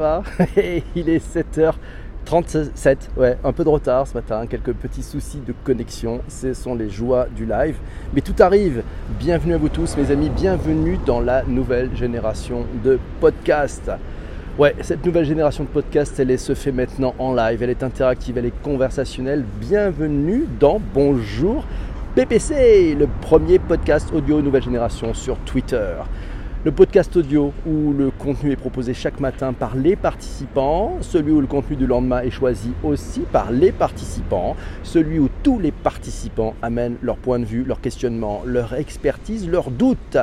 Il est 7h37, ouais, un peu de retard ce matin, quelques petits soucis de connexion, ce sont les joies du live. Mais tout arrive, bienvenue à vous tous mes amis, bienvenue dans la nouvelle génération de podcasts. Ouais, cette nouvelle génération de podcasts, elle se fait maintenant en live, elle est interactive, elle est conversationnelle. Bienvenue dans Bonjour PPC, le premier podcast audio nouvelle génération sur Twitter. Le podcast audio où le contenu est proposé chaque matin par les participants, celui où le contenu du lendemain est choisi aussi par les participants, celui où tous les participants amènent leur point de vue, leur questionnement, leur expertise, leurs doutes.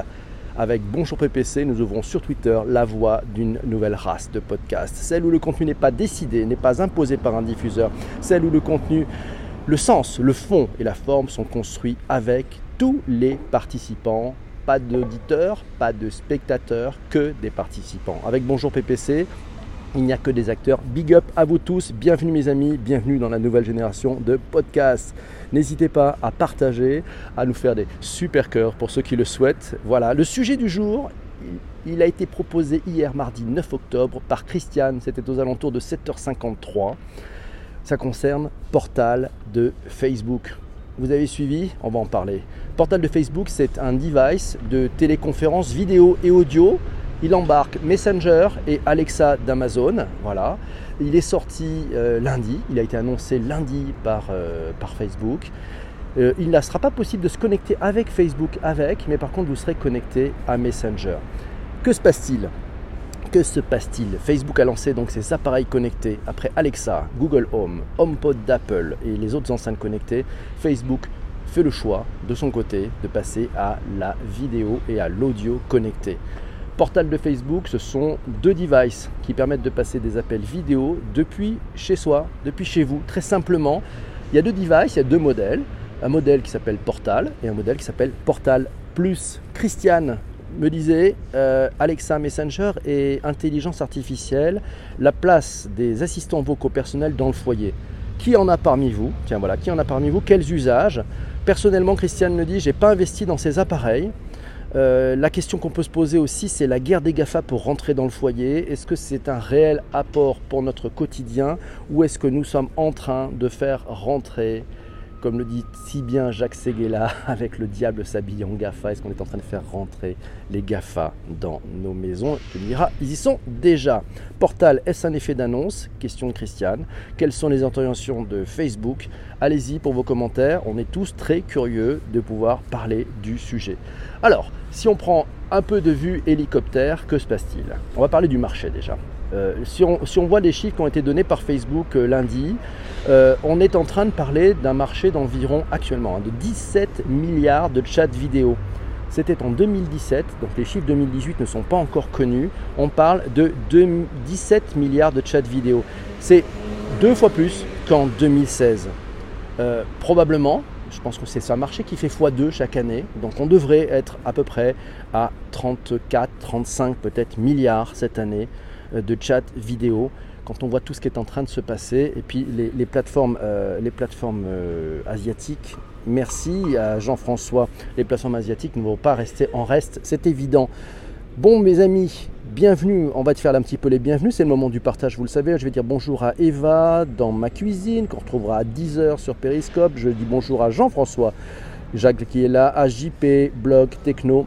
Avec Bonjour PPC, nous ouvrons sur Twitter la voie d'une nouvelle race de podcasts, celle où le contenu n'est pas décidé, n'est pas imposé par un diffuseur, celle où le contenu, le sens, le fond et la forme sont construits avec tous les participants pas d'auditeurs, pas de spectateurs, que des participants. Avec Bonjour PPC, il n'y a que des acteurs. Big up à vous tous, bienvenue mes amis, bienvenue dans la nouvelle génération de podcasts. N'hésitez pas à partager, à nous faire des super cœurs pour ceux qui le souhaitent. Voilà, le sujet du jour, il a été proposé hier mardi 9 octobre par Christiane, c'était aux alentours de 7h53. Ça concerne Portal de Facebook. Vous avez suivi On va en parler. Portal de Facebook, c'est un device de téléconférence vidéo et audio. Il embarque Messenger et Alexa d'Amazon. Voilà. Il est sorti euh, lundi. Il a été annoncé lundi par, euh, Facebook. Euh, il ne sera pas possible de se connecter avec Facebook avec, mais par contre vous serez connecté à Messenger. Que se passe-t-il? Se passe-t-il Facebook a lancé donc ses appareils connectés après Alexa, Google Home, HomePod d'Apple et les autres enceintes connectées. Facebook fait le choix de son côté de passer à la vidéo et à l'audio connecté. Portal de Facebook, ce sont deux devices qui permettent de passer des appels vidéo depuis chez soi, depuis chez vous, très simplement. Il y a deux devices, il y a deux modèles. Un modèle qui s'appelle Portal et un modèle qui s'appelle Portal Plus. Christiane me disait euh, Alexa Messenger et intelligence artificielle, la place des assistants vocaux personnels dans le foyer. Qui en a parmi vous Tiens voilà, qui en a parmi vous Quels usages? Personnellement, Christiane me dit, j'ai pas investi dans ces appareils. Euh, la question qu'on peut se poser aussi, c'est la guerre des GAFA pour rentrer dans le foyer. Est-ce que c'est un réel apport pour notre quotidien ou est-ce que nous sommes en train de faire rentrer comme le dit si bien Jacques Seguela, avec le diable s'habille en GAFA, est-ce qu'on est en train de faire rentrer les GAFA dans nos maisons? Tu me diras, ils y sont déjà. Portal, est-ce un effet d'annonce? Question de Christiane. Quelles sont les intentions de Facebook? Allez-y pour vos commentaires, on est tous très curieux de pouvoir parler du sujet. Alors, si on prend un peu de vue hélicoptère, que se passe-t-il? On va parler du marché déjà. Euh, si, on, voit les chiffres qui ont été donnés par Facebook euh, lundi, euh, on est en train de parler d'un marché d'environ actuellement hein, de 17 milliards de chats vidéo. C'était en 2017, donc les chiffres 2018 ne sont pas encore connus. On parle de 17 milliards de chats vidéo. C'est deux fois plus qu'en 2016. Probablement, je pense que c'est un marché qui fait x2 chaque année. Donc on devrait être à peu près à 34, 35 peut-être milliards cette année euh, de chat vidéo quand on voit tout ce qui est en train de se passer. Et puis les, plateformes, les plateformes euh, euh, asiatiques merci à Jean-François. Les plateformes asiatiques ne vont pas rester en reste c'est évident. Bon mes amis bienvenue on va te faire un petit peu les bienvenus c'est le moment du partage vous le savez je vais dire bonjour à Eva dans ma cuisine qu'on retrouvera à 10h sur Periscope je dis bonjour à Jean-François Jacques qui est là à JP Blog Techno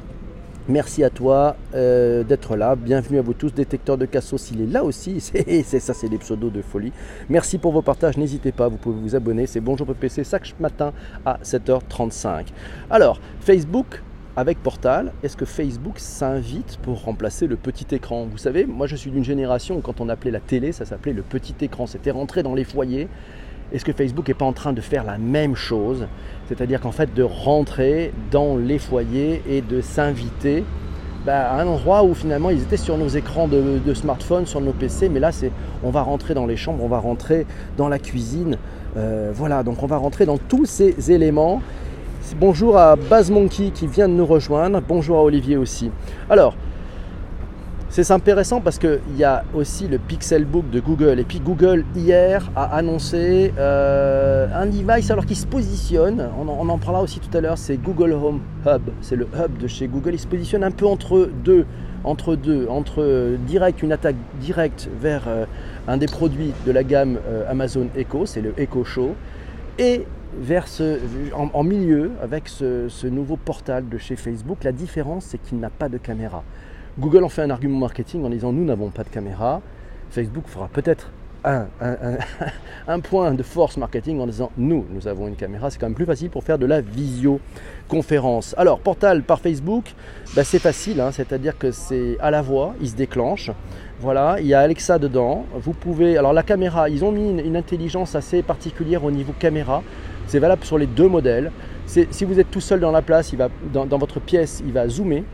Merci à toi euh, d'être là. Bienvenue à vous tous. Détecteur de Cassos, il est là aussi. C'est ça, c'est des pseudos de folie. Merci pour vos partages. N'hésitez pas, vous pouvez vous abonner. C'est Bonjour PPC chaque matin à 7h35. Alors, Facebook avec Portal, est-ce que Facebook s'invite pour remplacer le petit écran? Vous savez, moi je suis d'une génération où quand on appelait la télé, ça s'appelait le petit écran. C'était rentré dans les foyers. Est-ce que Facebook n'est pas en train de faire la même chose? C'est-à-dire qu'en fait de rentrer dans les foyers et de s'inviter bah, à un endroit où finalement ils étaient sur nos écrans de, smartphone, sur nos PC, mais là c'est on va rentrer dans les chambres, on va rentrer dans la cuisine. Euh, voilà, donc on va rentrer dans tous ces éléments. Bonjour à Baz Monkey qui vient de nous rejoindre. Bonjour à Olivier aussi. Alors, c'est intéressant parce qu'il y a aussi le Pixelbook de Google. Et puis Google, hier, a annoncé euh, un device alors qui se positionne, on en, parlera aussi tout à l'heure, c'est Google Home Hub. C'est le hub de chez Google. Il se positionne un peu entre deux entre deux, entre direct, une attaque directe vers un des produits de la gamme Amazon Echo, c'est le Echo Show, et vers en, milieu avec ce, nouveau portal de chez Facebook. La différence, c'est qu'il n'a pas de caméra. Google en fait un argument marketing en disant nous n'avons pas de caméra. Facebook fera peut-être un, un, point de force marketing en disant nous, nous avons une caméra. C'est quand même plus facile pour faire de la visioconférence. Alors, portal par Facebook, bah, c'est facile, hein. c'est-à-dire que c'est à la voix, il se déclenche. Voilà, il y a Alexa dedans. Vous pouvez. Alors, la caméra, ils ont mis une intelligence assez particulière au niveau caméra. C'est valable sur les deux modèles. Si vous êtes tout seul dans la place, dans, votre pièce, il va zoomer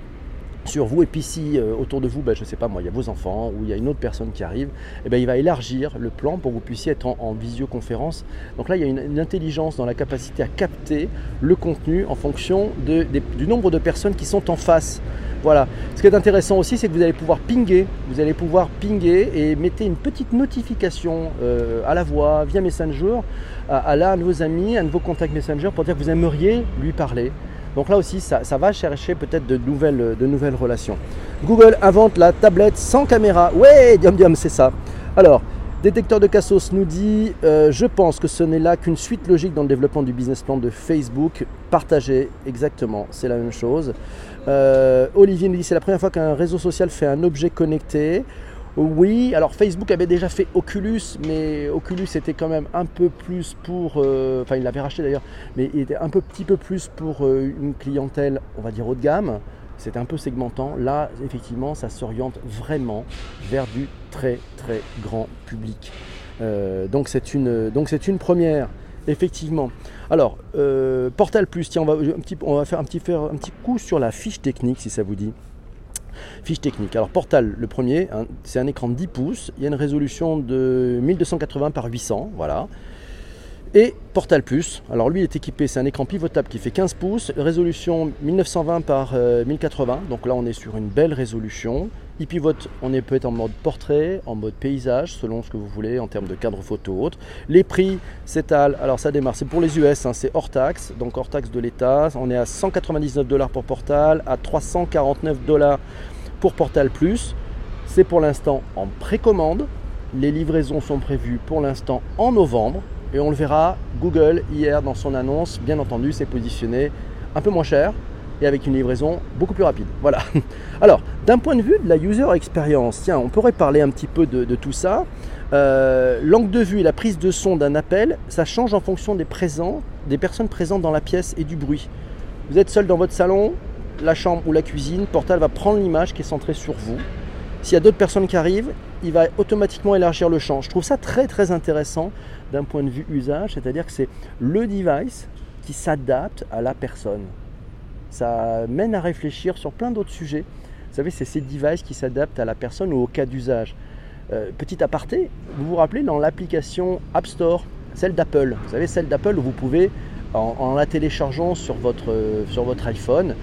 sur vous et puis si euh, autour de vous, ben, je ne sais pas moi, il y a vos enfants ou il y a une autre personne qui arrive, eh ben, il va élargir le plan pour que vous puissiez être en, visioconférence. Donc là, il y a une, intelligence dans la capacité à capter le contenu en fonction du nombre de personnes qui sont en face. Voilà. Ce qui est intéressant aussi, c'est que vous allez pouvoir pinguer. Vous allez pouvoir pinguer et mettez une petite notification euh, à la voix via Messenger à, l'un de vos amis, un de vos contacts Messenger pour dire que vous aimeriez lui parler. Donc là aussi, ça, va chercher peut-être de nouvelles, de nouvelles relations. Google invente la tablette sans caméra. Ouais, diam diam, c'est ça. Alors, Détecteur de Cassos nous dit euh, Je pense que ce n'est là qu'une suite logique dans le développement du business plan de Facebook. Partagé, exactement, c'est la même chose. Euh, Olivier nous dit C'est la première fois qu'un réseau social fait un objet connecté. Oui, alors Facebook avait déjà fait Oculus, mais Oculus était quand même un peu plus pour, euh, enfin il l'avait racheté d'ailleurs, mais il était un peu, petit peu plus pour une clientèle, on va dire haut de gamme c'est un peu segmentant. Là, effectivement, ça s'oriente vraiment vers du très très grand public. Euh, donc c'est une, première, effectivement. Alors, euh, Portal Plus, tiens, on va, on va faire, un petit, faire un petit coup sur la fiche technique, si ça vous dit. Fiche technique. Alors Portal, le premier, hein, c'est un écran de 10 pouces. Il y a une résolution de 1280 par 800, voilà. Et Portal Plus, alors lui est équipé, c'est un écran pivotable qui fait 15 pouces, résolution 1920 par 1080, euh, donc là on est sur une belle résolution. Il pivote, on est peut-être en mode portrait, en mode paysage, selon ce que vous voulez en termes de cadre photo ou autre. Les prix s'étalent, alors ça démarre, c'est pour les US, hein, c'est hors taxe, donc hors taxe de l'État. On est à 199 dollars pour Portal, à 349 dollars pour Portal Plus. C'est pour l'instant en précommande. Les livraisons sont prévues pour l'instant en novembre. Et on le verra, Google, hier, dans son annonce, bien entendu, s'est positionné un peu moins cher et avec une livraison beaucoup plus rapide. Voilà. Alors, d'un point de vue de la user experience, tiens, on pourrait parler un petit peu de, tout ça. Euh, l'angle de vue et la prise de son d'un appel, ça change en fonction des présents, des personnes présentes dans la pièce et du bruit. Vous êtes seul dans votre salon, la chambre ou la cuisine, Portal va prendre l'image qui est centrée sur vous. S'il y a d'autres personnes qui arrivent, il va automatiquement élargir le champ. Je trouve ça très très intéressant d'un point de vue usage, c'est-à-dire que c'est le device qui s'adapte à la personne. Ça mène à réfléchir sur plein d'autres sujets. Vous savez, c'est ces devices qui s'adaptent à la personne ou au cas d'usage. Euh, petit aparté, vous vous rappelez dans l'application App Store, celle d'Apple, vous savez, celle d'Apple où vous pouvez, en, la téléchargeant sur votre, sur votre iPhone,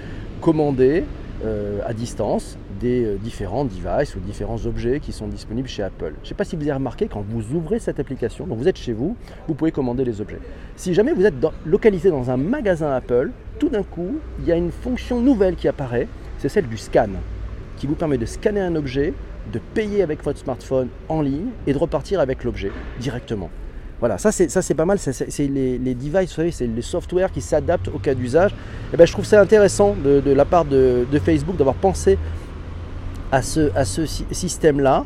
commander euh, à distance euh, différents devices ou différents objets qui sont disponibles chez Apple. Je ne sais pas si vous avez remarqué, quand vous ouvrez cette application, donc vous êtes chez vous, vous pouvez commander les objets. Si jamais vous êtes localisé dans un magasin Apple, tout d'un coup, il y a une fonction nouvelle qui apparaît, c'est celle du scan, qui vous permet de scanner un objet, de payer avec votre smartphone en ligne et de repartir avec l'objet directement. Voilà, ça c'est, pas mal, c'est, les, devices, vous savez, c'est les softwares qui s'adaptent au cas d'usage. Et eh ben, je trouve ça intéressant de, la part de, Facebook d'avoir pensé à ce, à ce système-là.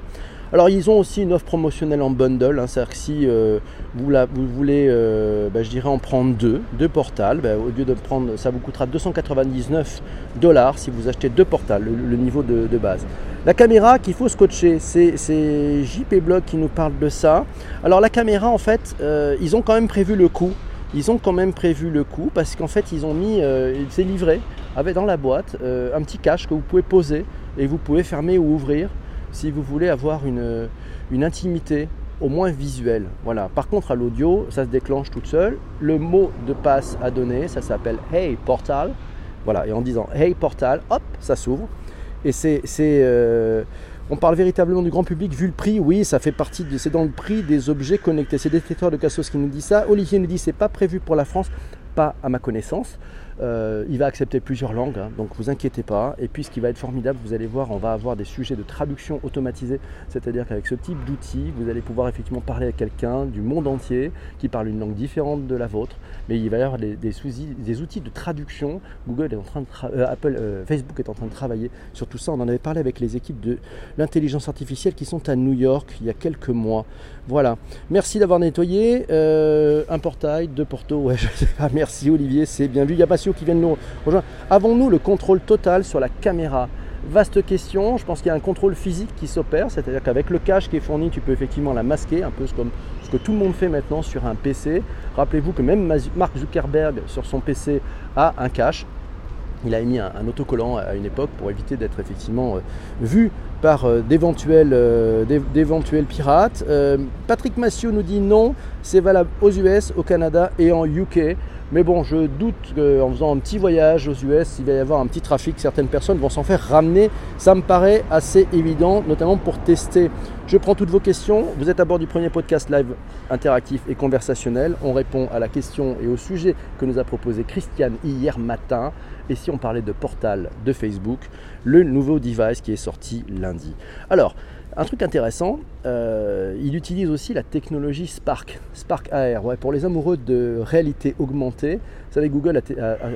Alors ils ont aussi une offre promotionnelle en bundle, hein, c'est-à-dire que si euh, vous, vous, voulez, euh, bah, je dirais en prendre deux, deux portals, bah, au lieu de prendre, ça vous coûtera 299 dollars si vous achetez deux portals, le, niveau de, base. La caméra qu'il faut scotcher, c'est JP Blog qui nous parle de ça. Alors la caméra en fait, euh, ils ont quand même prévu le coût. Ils ont quand même prévu le coût parce qu'en fait ils ont mis, c'est livré avec dans la boîte un petit cache que vous pouvez poser et vous pouvez fermer ou ouvrir si vous voulez avoir une, intimité au moins visuelle. Voilà. Par contre, à l'audio, ça se déclenche toute seule. Le mot de passe à donner, ça s'appelle Hey Portal. Voilà. Et en disant Hey Portal, hop, ça s'ouvre. Et c'est, euh, on parle véritablement du grand public vu le prix. Oui, ça fait partie de, c'est dans le prix des objets connectés. C'est Détecteur de Cassos qui nous dit ça. Olivier nous dit c'est pas prévu pour la France, pas à ma connaissance. Euh, il va accepter plusieurs langues, hein, donc vous inquiétez pas. Et puis ce qui va être formidable, vous allez voir, on va avoir des sujets de traduction automatisée, c'est-à-dire qu'avec ce type d'outil, vous allez pouvoir effectivement parler à quelqu'un du monde entier qui parle une langue différente de la vôtre, mais il va y avoir des, des, outils de traduction. Google est en train de euh, euh, Facebook est en train de travailler sur tout ça. On en avait parlé avec les équipes de l'intelligence artificielle qui sont à New York il y a quelques mois. Voilà. Merci d'avoir nettoyé un portail de Porto. Ouais, je sais pas. Merci Olivier, c'est bien vu. Il y a pas qui viennent nous rejoindre. Avons-nous le contrôle total sur la caméra? Vaste question, je pense qu'il y a un contrôle physique qui s'opère, c'est-à-dire qu'avec le cache qui est fourni, tu peux effectivement la masquer, un peu comme ce que tout le monde fait maintenant sur un PC. Rappelez-vous que même Mark Zuckerberg sur son PC a un cache. Il a émis un, autocollant à une époque pour éviter d'être effectivement euh, vu par euh, euh, d'éventuels pirates. Patrick Massieu nous dit non, c'est valable aux US, au Canada et en UK. Mais bon, je doute qu'en faisant un petit voyage aux US, il va y avoir un petit trafic. Certaines personnes vont s'en faire ramener. Ça me paraît assez évident, notamment pour tester. Je prends toutes vos questions. Vous êtes à bord du premier podcast live interactif et conversationnel. On répond à la question et au sujet que nous a proposé Christiane hier matin. Et si on parlait de portal de Facebook, le nouveau device qui est sorti lundi. Alors, un truc intéressant, euh, il utilise aussi la technologie Spark, Spark AR, pour les amoureux de réalité augmentée. Vous savez, Google,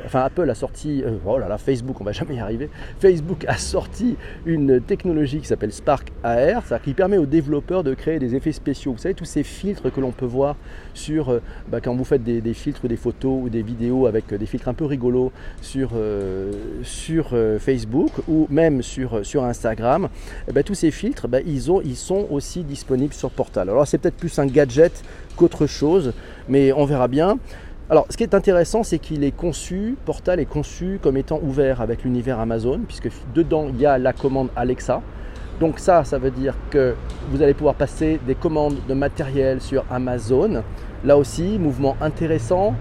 enfin Apple a sorti, euh, oh là là, Facebook, on va jamais y arriver. Facebook a sorti une technologie qui s'appelle Spark AR, qui permet aux développeurs de créer des effets spéciaux. Vous savez, tous ces filtres que l'on peut voir sur euh, bah, quand vous faites des, filtres ou des photos ou des vidéos avec des filtres un peu rigolos sur, Facebook ou même sur, Instagram. Eh ben, tous ces filtres, bah, ils, ils sont aussi disponibles sur Portal. Alors c'est peut-être plus un gadget qu'autre chose, mais on verra bien. Alors, ce qui est intéressant, c'est qu'il est conçu, Portal est conçu comme étant ouvert avec l'univers Amazon, puisque dedans, il y a la commande Alexa. Donc ça, ça veut dire que vous allez pouvoir passer des commandes de matériel sur Amazon. Là aussi, mouvement intéressant.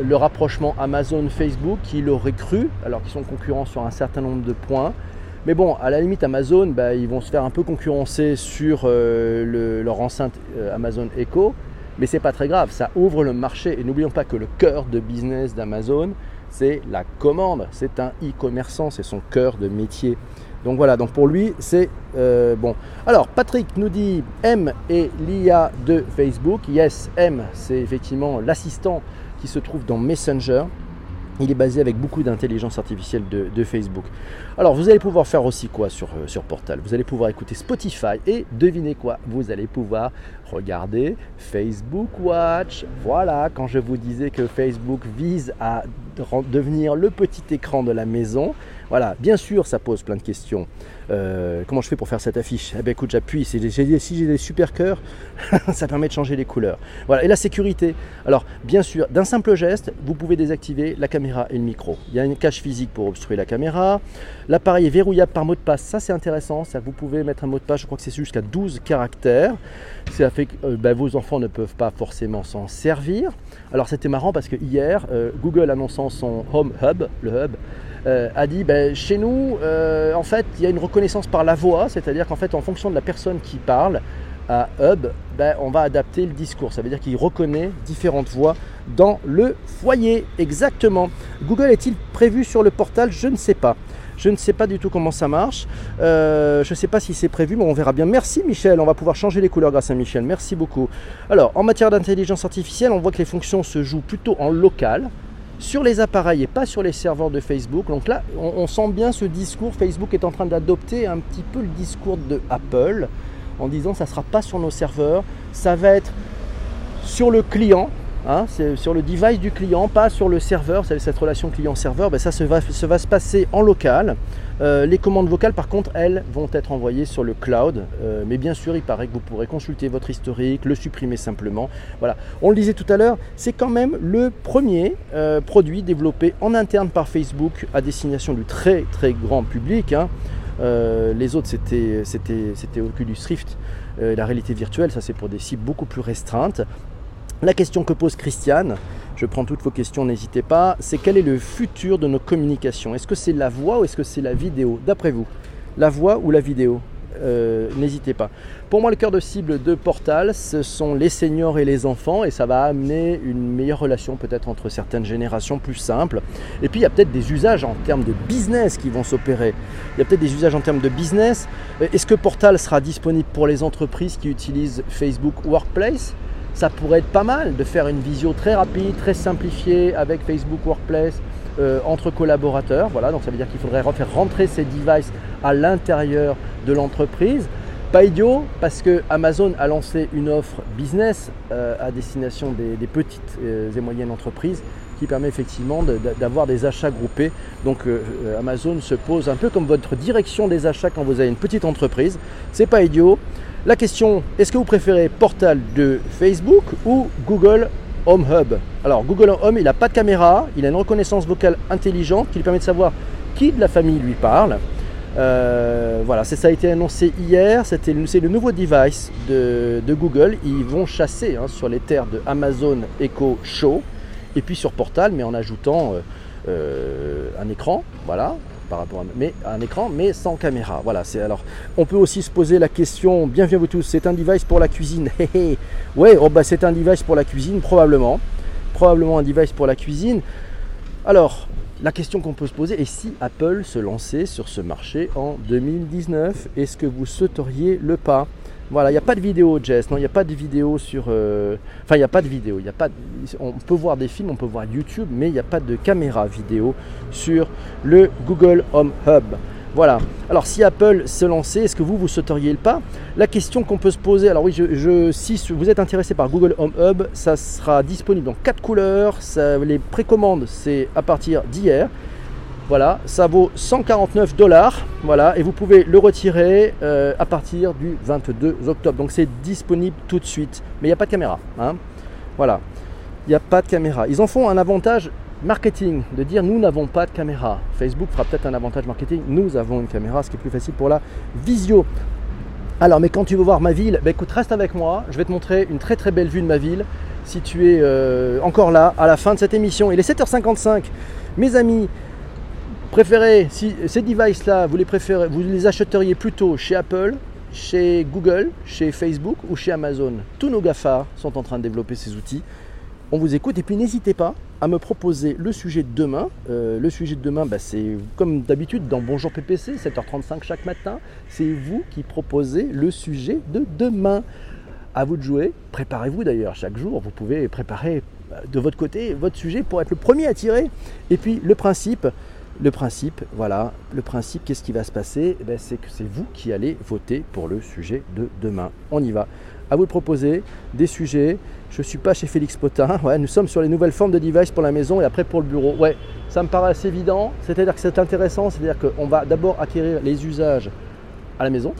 Le rapprochement Amazon-Facebook, qui l'aurait cru, alors qu'ils sont concurrents sur un certain nombre de points. Mais bon, à la limite, Amazon, bah, ils vont se faire un peu concurrencer sur euh, leur enceinte euh, Amazon Echo. Mais c'est pas très grave, ça ouvre le marché. Et n'oublions pas que le cœur de business d'Amazon, c'est la commande. C'est un e-commerçant, c'est son cœur de métier. Donc voilà, donc pour lui, c'est euh, bon. Alors, Patrick nous dit M et l'IA de Facebook. Yes, M, c'est effectivement l'assistant qui se trouve dans Messenger. Il est basé avec beaucoup d'intelligence artificielle de, Facebook. Alors vous allez pouvoir faire aussi quoi sur, euh, sur Portal? Vous allez pouvoir écouter Spotify et devinez quoi Vous allez pouvoir regarder Facebook Watch. Voilà, quand je vous disais que Facebook vise à devenir le petit écran de la maison, voilà, bien sûr, ça pose plein de questions. Euh, comment je fais pour faire cette affiche? Eh bien, écoute, j'appuie. Si j'ai des super cœurs, ça permet de changer les couleurs. Voilà, et la sécurité. Alors, bien sûr, d'un simple geste, vous pouvez désactiver la caméra et le micro. Il y a une cache physique pour obstruer la caméra. L'appareil est verrouillable par mot de passe. Ça, c'est intéressant. Vous pouvez mettre un mot de passe, je crois que c'est jusqu'à 12 caractères. Fait que euh, ben, vos enfants ne peuvent pas forcément s'en servir. Alors, c'était marrant parce que hier, euh, Google annonçant son Home Hub, le hub, euh, a dit ben, chez nous, en fait, il y a une reconnaissance par la voix, c'est-à-dire qu'en fait, en fonction de la personne qui parle à Hub, ben, on va adapter le discours. Ça veut dire qu'il reconnaît différentes voix dans le foyer. Exactement. Google est-il prévu sur le portal? Je ne sais pas. Je ne sais pas du tout comment ça marche. Euh, je ne sais pas si c'est prévu, mais on verra bien. Merci Michel, on va pouvoir changer les couleurs grâce à Michel. Merci beaucoup. Alors, en matière d'intelligence artificielle, on voit que les fonctions se jouent plutôt en local sur les appareils et pas sur les serveurs de Facebook. Donc là, on, sent bien ce discours. Facebook est en train d'adopter un petit peu le discours de Apple en disant ça ne sera pas sur nos serveurs, ça va être sur le client. Hein, c'est sur le device du client, pas sur le serveur. Vous cette relation client-serveur, ben ça se va, se passer en local. Euh, les commandes vocales, par contre, elles vont être envoyées sur le cloud. Euh, mais bien sûr, il paraît que vous pourrez consulter votre historique, le supprimer simplement. Voilà. On le disait tout à l'heure, c'est quand même le premier euh, produit développé en interne par Facebook à destination du très très grand public. Hein. les autres, c'était Oculus Rift, la réalité virtuelle. Ça, c'est pour des cibles beaucoup plus restreintes. La question que pose Christiane, je prends toutes vos questions, n'hésitez pas, c'est quel est le futur de nos communications? Est-ce que c'est la voix ou est-ce que c'est la vidéo? D'après vous, la voix ou la vidéo? Euh, n'hésitez pas. Pour moi, le cœur de cible de Portal, ce sont les seniors et les enfants, et ça va amener une meilleure relation peut-être entre certaines générations plus simples. Et puis, il y a peut-être des usages en termes de business qui vont s'opérer. Il y a peut-être des usages en termes de business. Est-ce que Portal sera disponible pour les entreprises qui utilisent Facebook Workplace? Ça pourrait être pas mal de faire une visio très rapide, très simplifiée avec Facebook Workplace euh, entre collaborateurs. Voilà, donc ça veut dire qu'il faudrait faire rentrer ces devices à l'intérieur de l'entreprise. Pas idiot parce que Amazon a lancé une offre business euh, à destination des, petites euh, et moyennes entreprises qui permet effectivement d'avoir des achats groupés. Donc Amazon se pose un peu comme votre direction des achats quand vous avez une petite entreprise. C'est pas idiot. La question, est-ce que vous préférez Portal de Facebook ou Google Home Hub? Alors Google Home, il n'a pas de caméra, il a une reconnaissance vocale intelligente qui lui permet de savoir qui de la famille lui parle. Euh, voilà, ça a été annoncé hier, c'est le nouveau device de, Google. Ils vont chasser hein, sur les terres de Amazon Echo Show et puis sur Portal, mais en ajoutant euh, euh, un écran, voilà, par rapport à mais, un écran, mais sans caméra. Voilà, c'est alors. On peut aussi se poser la question, bienvenue à vous tous, c'est un device pour la cuisine. ouais, oh bah c'est un device pour la cuisine, probablement. Probablement un device pour la cuisine. Alors, la question qu'on peut se poser est si Apple se lançait sur ce marché en 2019, est-ce que vous sauteriez le pas? Voilà, il n'y a pas de vidéo, Jess. Non, il n'y a pas de vidéo sur. Euh, enfin, il n'y a pas de vidéo. On peut voir des films, on peut voir YouTube, mais il n'y a pas de caméra vidéo sur le Google Home Hub. Voilà. Alors, si Apple se lançait, est-ce que vous, vous sauteriez le pas? La question qu'on peut se poser, alors oui, si vous êtes intéressé par Google Home Hub, ça sera disponible dans quatre couleurs. les précommandes, c'est à partir d'hier. Voilà, ça vaut 149 dollars. Voilà, et vous pouvez le retirer euh, à partir du 22 octobre. Donc c'est disponible tout de suite. Mais il n'y a pas de caméra. Hein. Voilà, il n'y a pas de caméra. Ils en font un avantage marketing, de dire nous n'avons pas de caméra. Facebook fera peut-être un avantage marketing, nous avons une caméra, ce qui est plus facile pour la visio. Alors, mais quand tu veux voir ma ville, bah, écoute, reste avec moi. Je vais te montrer une très très belle vue de ma ville. Si euh, encore là à la fin de cette émission, il est 7h55. Mes amis, Préférez, si ces devices-là, vous les préférez, vous les achèteriez plutôt chez Apple, chez Google, chez Facebook ou chez Amazon? Tous nos GAFA sont en train de développer ces outils. On vous écoute et puis n'hésitez pas à me proposer le sujet de demain. Euh, le sujet de demain, bah, c'est comme d'habitude dans Bonjour PPC, 7h35 chaque matin. C'est vous qui proposez le sujet de demain. À vous de jouer. Préparez-vous d'ailleurs chaque jour. Vous pouvez préparer euh, de votre côté votre sujet pour être le premier à tirer. Et puis le principe, le principe, voilà, le principe, qu'est-ce qui va se passer? Eh C'est que c'est vous qui allez voter pour le sujet de demain. On y va. À vous de proposer des sujets. Je ne suis pas chez Félix Potin. Nous sommes sur les nouvelles formes de device pour la maison et après pour le bureau. Ouais, ça me paraît assez évident. C'est-à-dire que c'est intéressant. C'est-à-dire qu'on va d'abord acquérir les usages à la maison.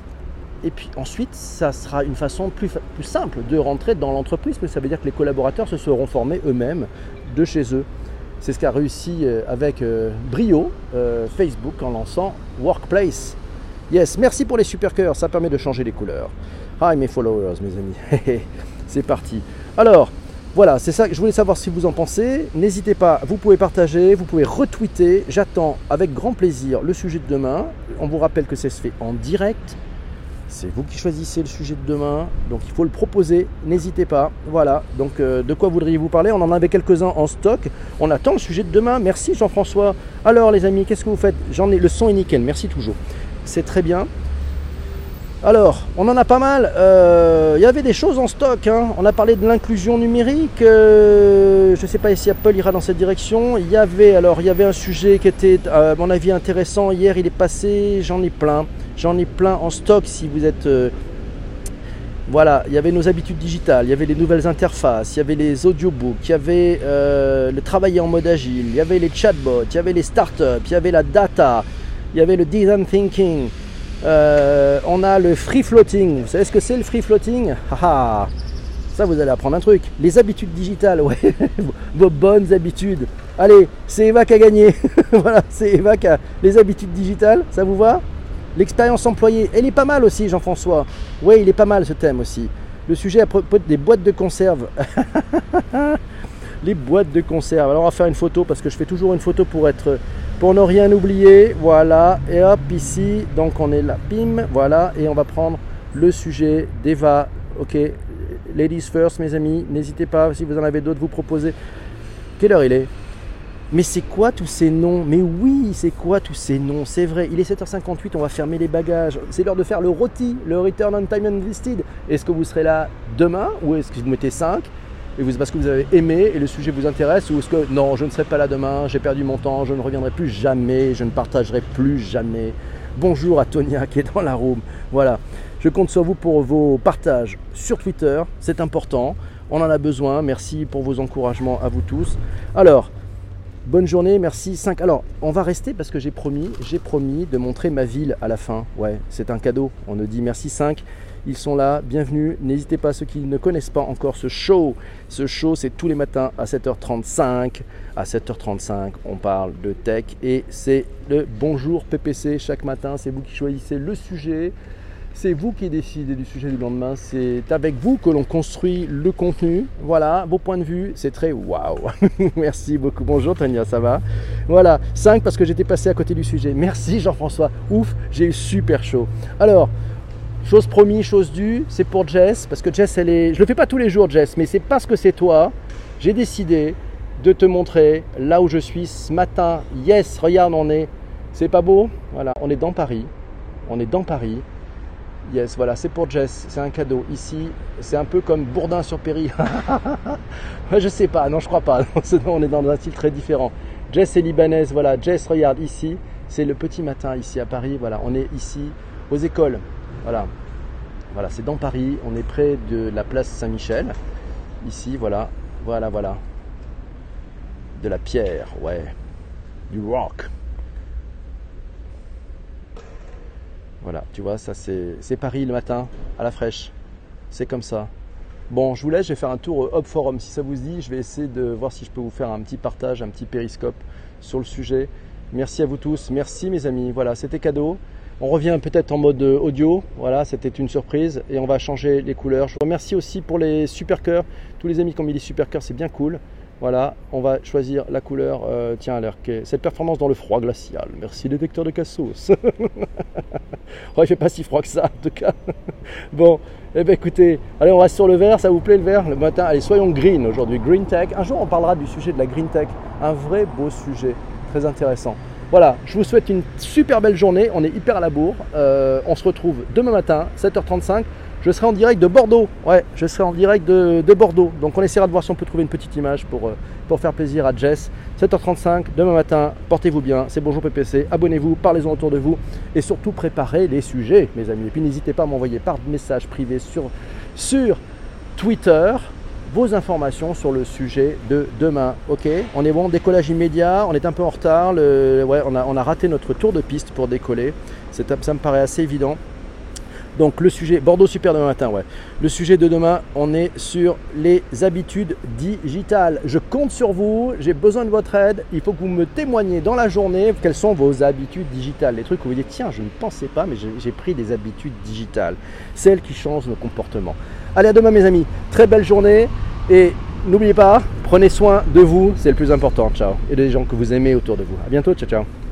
Et puis ensuite, ça sera une façon plus, simple de rentrer dans l'entreprise, que ça veut dire que les collaborateurs se seront formés eux-mêmes de chez eux. C'est ce qu'a réussi euh, avec euh, brio euh, Facebook en lançant Workplace. Yes, merci pour les super cœurs, ça permet de changer les couleurs. Hi mes followers, mes amis. c'est parti. Alors, voilà, c'est ça que je voulais savoir si vous en pensez. N'hésitez pas, vous pouvez partager, vous pouvez retweeter. J'attends avec grand plaisir le sujet de demain. On vous rappelle que c'est se fait en direct c'est vous qui choisissez le sujet de demain, donc il faut le proposer, n'hésitez pas. Voilà, donc euh, de quoi voudriez-vous parler? On en avait quelques-uns en stock. On attend le sujet de demain. Merci Jean-François. Alors les amis, qu'est-ce que vous faites? J'en ai le son est nickel, merci toujours. C'est très bien. Alors, on en a pas mal. Euh, il y avait des choses en stock. Hein. On a parlé de l'inclusion numérique. Euh, je ne sais pas si Apple ira dans cette direction. Il y avait alors, il y avait un sujet qui était, à mon avis, intéressant. Hier, il est passé. J'en ai plein. J'en ai plein en stock si vous êtes... Euh, voilà, il y avait nos habitudes digitales, il y avait les nouvelles interfaces, il y avait les audiobooks, il y avait euh, le travail en mode agile, il y avait les chatbots, il y avait les startups, il y avait la data, il y avait le design thinking, euh, on a le free floating. Vous savez ce que c'est le free floating? Ça, vous allez apprendre un truc. Les habitudes digitales, ouais, vos bonnes habitudes. Allez, c'est Eva qui a gagné. voilà, c'est Eva qui a les habitudes digitales, ça vous va? L'expérience employée, elle est pas mal aussi, Jean-François. Oui, il est pas mal ce thème aussi. Le sujet à propos des boîtes de conserve. les boîtes de conserve. Alors on va faire une photo parce que je fais toujours une photo pour être Pour ne rien oublier, voilà, et hop, ici, donc on est là, pim, voilà, et on va prendre le sujet d'Eva. Ok, ladies first, mes amis, n'hésitez pas, si vous en avez d'autres, vous proposez. Quelle heure il est? Mais c'est quoi tous ces noms? Mais oui, c'est quoi tous ces noms? C'est vrai, il est 7h58, on va fermer les bagages. C'est l'heure de faire le rôti, le Return on Time Invested. Est-ce que vous serez là demain ou est-ce que vous mettez 5 et vous, parce que vous avez aimé et le sujet vous intéresse ou est-ce que non, je ne serai pas là demain, j'ai perdu mon temps, je ne reviendrai plus jamais, je ne partagerai plus jamais. Bonjour à Tonia qui est dans la room. Voilà, je compte sur vous pour vos partages sur Twitter, c'est important, on en a besoin. Merci pour vos encouragements à vous tous. Alors, Bonne journée, merci 5. Alors, on va rester parce que j'ai promis, j'ai promis de montrer ma ville à la fin. Ouais, c'est un cadeau. On nous dit merci 5. Ils sont là, bienvenue. N'hésitez pas, ceux qui ne connaissent pas encore ce show. Ce show, c'est tous les matins à 7h35. À 7h35, on parle de tech et c'est le bonjour PPC chaque matin. C'est vous qui choisissez le sujet. C'est vous qui décidez du sujet du lendemain. C'est avec vous que l'on construit le contenu. Voilà, vos points de vue, c'est très waouh. Merci beaucoup. Bonjour Tania, ça va? Voilà, 5 parce que j'étais passé à côté du sujet. Merci Jean-François. Ouf, j'ai eu super chaud. Alors, chose promis, chose due, c'est pour Jess parce que Jess, elle est. Je le fais pas tous les jours, Jess, mais c'est parce que c'est toi. J'ai décidé de te montrer là où je suis ce matin. Yes, regarde, on est. C'est pas beau? Voilà, on est dans Paris. On est dans Paris. Yes, voilà, c'est pour Jess, c'est un cadeau. Ici, c'est un peu comme Bourdin sur Péry. je sais pas, non, je crois pas. On est dans un style très différent. Jess est libanaise, voilà. Jess, regarde ici, c'est le petit matin ici à Paris. Voilà, on est ici aux écoles. Voilà, voilà, c'est dans Paris. On est près de la place Saint-Michel. Ici, voilà, voilà, voilà. De la pierre, ouais, du rock. Voilà, tu vois, ça c'est Paris le matin, à la fraîche. C'est comme ça. Bon, je vous laisse, je vais faire un tour Hub Forum. Si ça vous dit, je vais essayer de voir si je peux vous faire un petit partage, un petit périscope sur le sujet. Merci à vous tous. Merci mes amis. Voilà, c'était cadeau. On revient peut-être en mode audio. Voilà, c'était une surprise et on va changer les couleurs. Je vous remercie aussi pour les super cœurs. Tous les amis qui ont mis les super cœurs, c'est bien cool. Voilà, on va choisir la couleur. Euh, tiens, l'air cette performance dans le froid glacial. Merci détecteur de cassos. ouais, il fait pas si froid que ça en tout cas. bon, eh bien écoutez, allez, on reste sur le vert. Ça vous plaît le vert le matin Allez, soyons green aujourd'hui. Green tech. Un jour, on parlera du sujet de la green tech. Un vrai beau sujet, très intéressant. Voilà, je vous souhaite une super belle journée. On est hyper à la bourre. Euh, on se retrouve demain matin, 7h35. Je serai en direct de Bordeaux. Ouais, je serai en direct de, Bordeaux. Donc on essaiera de voir si on peut trouver une petite image pour, euh, faire plaisir à Jess. 7h35, demain matin, portez-vous bien. C'est Bonjour PPC. Abonnez-vous, parlez-en autour de vous. Et surtout, préparez les sujets, mes amis. Et puis n'hésitez pas à m'envoyer par message privé sur, Twitter vos informations sur le sujet de demain. Ok, on est bon, décollage immédiat, on est un peu en retard. Ouais, on a raté notre tour de piste pour décoller. Ça me paraît assez évident. Donc le sujet, Bordeaux Super demain matin, ouais. Le sujet de demain, on est sur les habitudes digitales. Je compte sur vous, j'ai besoin de votre aide. Il faut que vous me témoigniez dans la journée quelles sont vos habitudes digitales. Les trucs où vous dites, tiens, je ne pensais pas, mais j'ai pris des habitudes digitales. Celles qui changent nos comportements. Allez, à demain mes amis. Très belle journée. Et n'oubliez pas, prenez soin de vous, c'est le plus important. Ciao. Et des gens que vous aimez autour de vous. À bientôt, ciao, ciao.